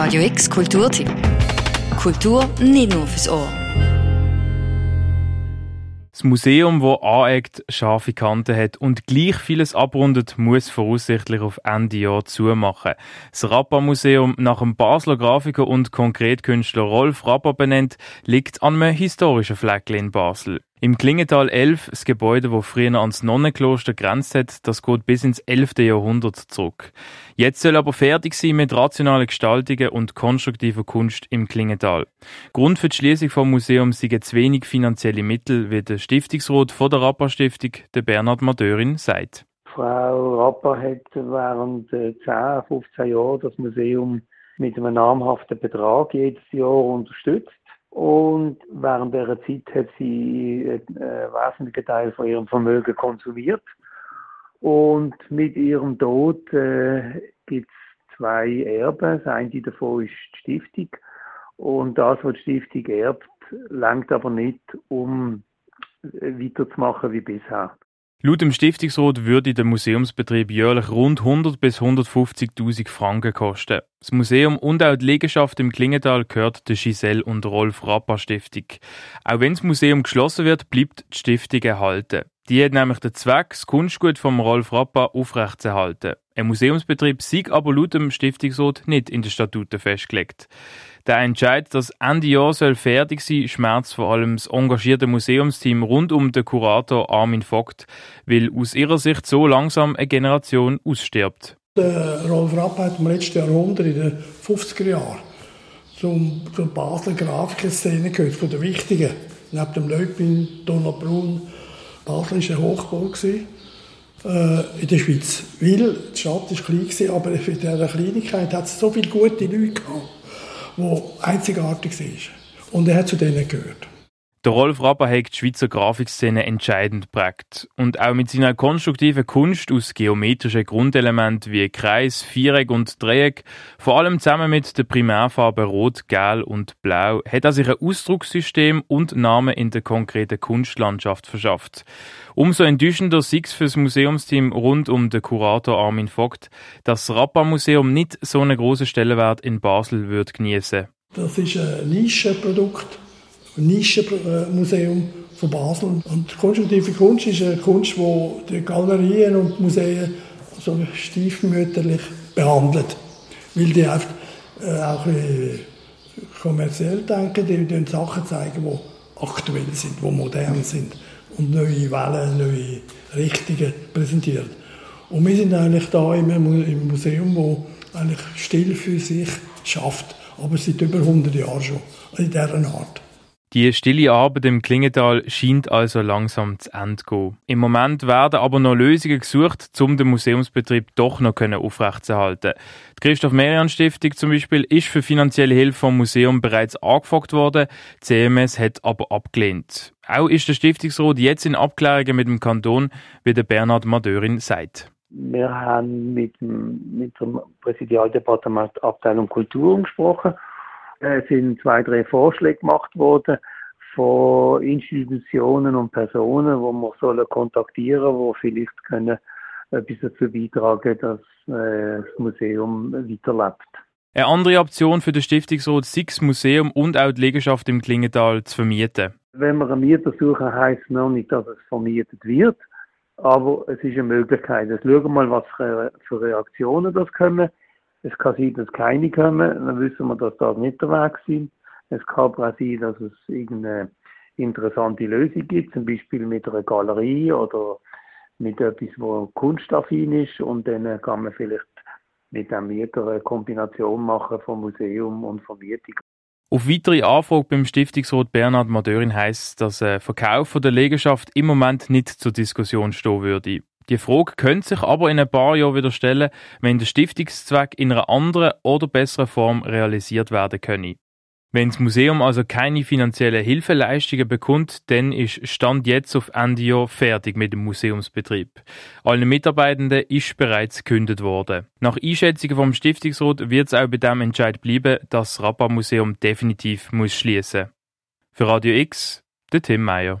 Radio X Kulturtipp. Kultur nicht nur fürs Ohr. Das Museum, das aneckt, scharfe Kanten hat und gleich vieles abrundet, muss voraussichtlich auf Ende Jahr zumachen. Das Rappa-Museum, nach dem Basler Grafiker und Konkretkünstler Rolf Rappa benannt, liegt an einem historischen Fleckchen in Basel. Im Klingental 11, das Gebäude, das früher ans Nonnenkloster grenzt hat, das geht bis ins 11. Jahrhundert zurück. Jetzt soll aber fertig sein mit rationalen Gestaltungen und konstruktiver Kunst im Klingental. Grund für die Schließung vom Museum sind zu wenig finanzielle Mittel, wie der Stiftungsrat von der Rappa Stiftung, der Bernhard Madörin, sagt. Frau Rappa hat während 10, äh, 15 Jahren das Museum mit einem namhaften Betrag jedes Jahr unterstützt. Und während dieser Zeit hat sie einen äh, wesentlichen Teil von ihrem Vermögen konsumiert. Und mit ihrem Tod äh, gibt es zwei Erben. Das eine davon ist die Stiftung. Und das, was die Stiftung erbt, langt aber nicht, um weiterzumachen wie bisher. Laut dem Stiftungsrat würde der Museumsbetrieb jährlich rund 100 bis 150.000 Franken kosten. Das Museum und auch die Liegenschaft im Klingenthal gehört der Giselle und Rolf Rappa Stiftung. Auch wenn das Museum geschlossen wird, bleibt die Stiftung erhalten. Die hat nämlich den Zweck, das Kunstgut vom Rolf Rappa aufrechtzuerhalten. Ein Museumsbetrieb sei aber laut dem Stiftungsrat nicht in den Statuten festgelegt. Der Entscheid, dass Ende Jahr soll fertig sein, schmerzt vor allem das engagierte Museumsteam rund um den Kurator Armin Vogt, weil aus ihrer Sicht so langsam eine Generation ausstirbt. Der Rolf Rapp hat im letzten Jahrhundert, in den 50er Jahren, zum, zur Basler Grafikerszene gehört, von der wichtigen. Neben dem Leupin, Donald Brun. Basel war eine Hochburg äh, in der Schweiz. Weil die Stadt war klein, aber für diese Kleinigkeit hat es so viele gute Leute gehabt der einzigartig ist. Und er hat zu denen gehört. Der Rolf Rapper hat die Schweizer Grafikszene entscheidend prägt. Und auch mit seiner konstruktiven Kunst aus geometrischen Grundelementen wie Kreis, Viereck und Dreieck, vor allem zusammen mit den Primärfarben Rot, Gel und Blau, hat er sich ein Ausdruckssystem und Namen in der konkreten Kunstlandschaft verschafft. Umso enttäuschender es für das Museumsteam rund um den Kurator Armin Vogt, dass das Rappa-Museum nicht so einen grossen Stellenwert in Basel wird genießen. Das ist ein Nischenprodukt Nischenmuseum von Basel. Und konstruktive Kunst ist eine Kunst, die die Galerien und Museen so stiefmütterlich behandelt. Weil die oft äh, auch ein kommerziell denken, die, die Sachen zeigen, die aktuell sind, die modern sind und neue Wellen, neue Richtungen präsentieren. Und wir sind eigentlich da im Museum, wo eigentlich still für sich schafft, aber seit über 100 Jahren schon in dieser Art. Die stille Arbeit im Klingental scheint also langsam zu Ende zu gehen. Im Moment werden aber noch Lösungen gesucht, um den Museumsbetrieb doch noch aufrechtzuerhalten. Die Christoph Merian Stiftung zum Beispiel ist für finanzielle Hilfe vom Museum bereits angefragt worden, die CMS hat aber abgelehnt. Auch ist der Stiftungsrat jetzt in Abklärungen mit dem Kanton, wie der Bernhard Madörin sagt. Wir haben mit dem, mit dem Präsidialdepartement Abteilung Kultur gesprochen es sind zwei, drei Vorschläge gemacht worden von Institutionen und Personen, wo wir sollen kontaktieren, wo vielleicht können etwas dazu beitragen, dass äh, das Museum weiterlebt. Eine andere Option für den Stiftungsrat Six Museum und auch die Liegenschaft im Klingental zu vermieten. Wenn wir einen Mieter suchen, heisst es noch nicht, dass es vermietet wird, aber es ist eine Möglichkeit. Jetzt schauen wir mal, was für Reaktionen das kommen. Es kann sein, dass keine kommen, dann wissen wir, dass das nicht der Weg sind. Es kann aber auch sein, dass es irgendeine interessante Lösung gibt, zum Beispiel mit einer Galerie oder mit etwas, wo kunstaffin ist und dann kann man vielleicht mit dem Mieter eine Kombination machen vom Museum und Vermietung. Auf weitere Anfrage beim Stiftungsrat Bernhard Madörin heisst, dass ein Verkauf der Liegenschaft im Moment nicht zur Diskussion stehen würde. Die Frage könnte sich aber in ein paar Jahren wieder stellen, wenn der Stiftungszweck in einer anderen oder besseren Form realisiert werden könne. Wenn das Museum also keine finanziellen Hilfeleistungen bekommt, dann ist Stand jetzt auf Ende Jahr fertig mit dem Museumsbetrieb. Allen Mitarbeitenden ist bereits gekündigt worden. Nach Einschätzungen vom Stiftungsrat wird es auch bei dem Entscheid bleiben, dass das Rappa-Museum definitiv muss schließen. Für Radio X, der Tim Meyer.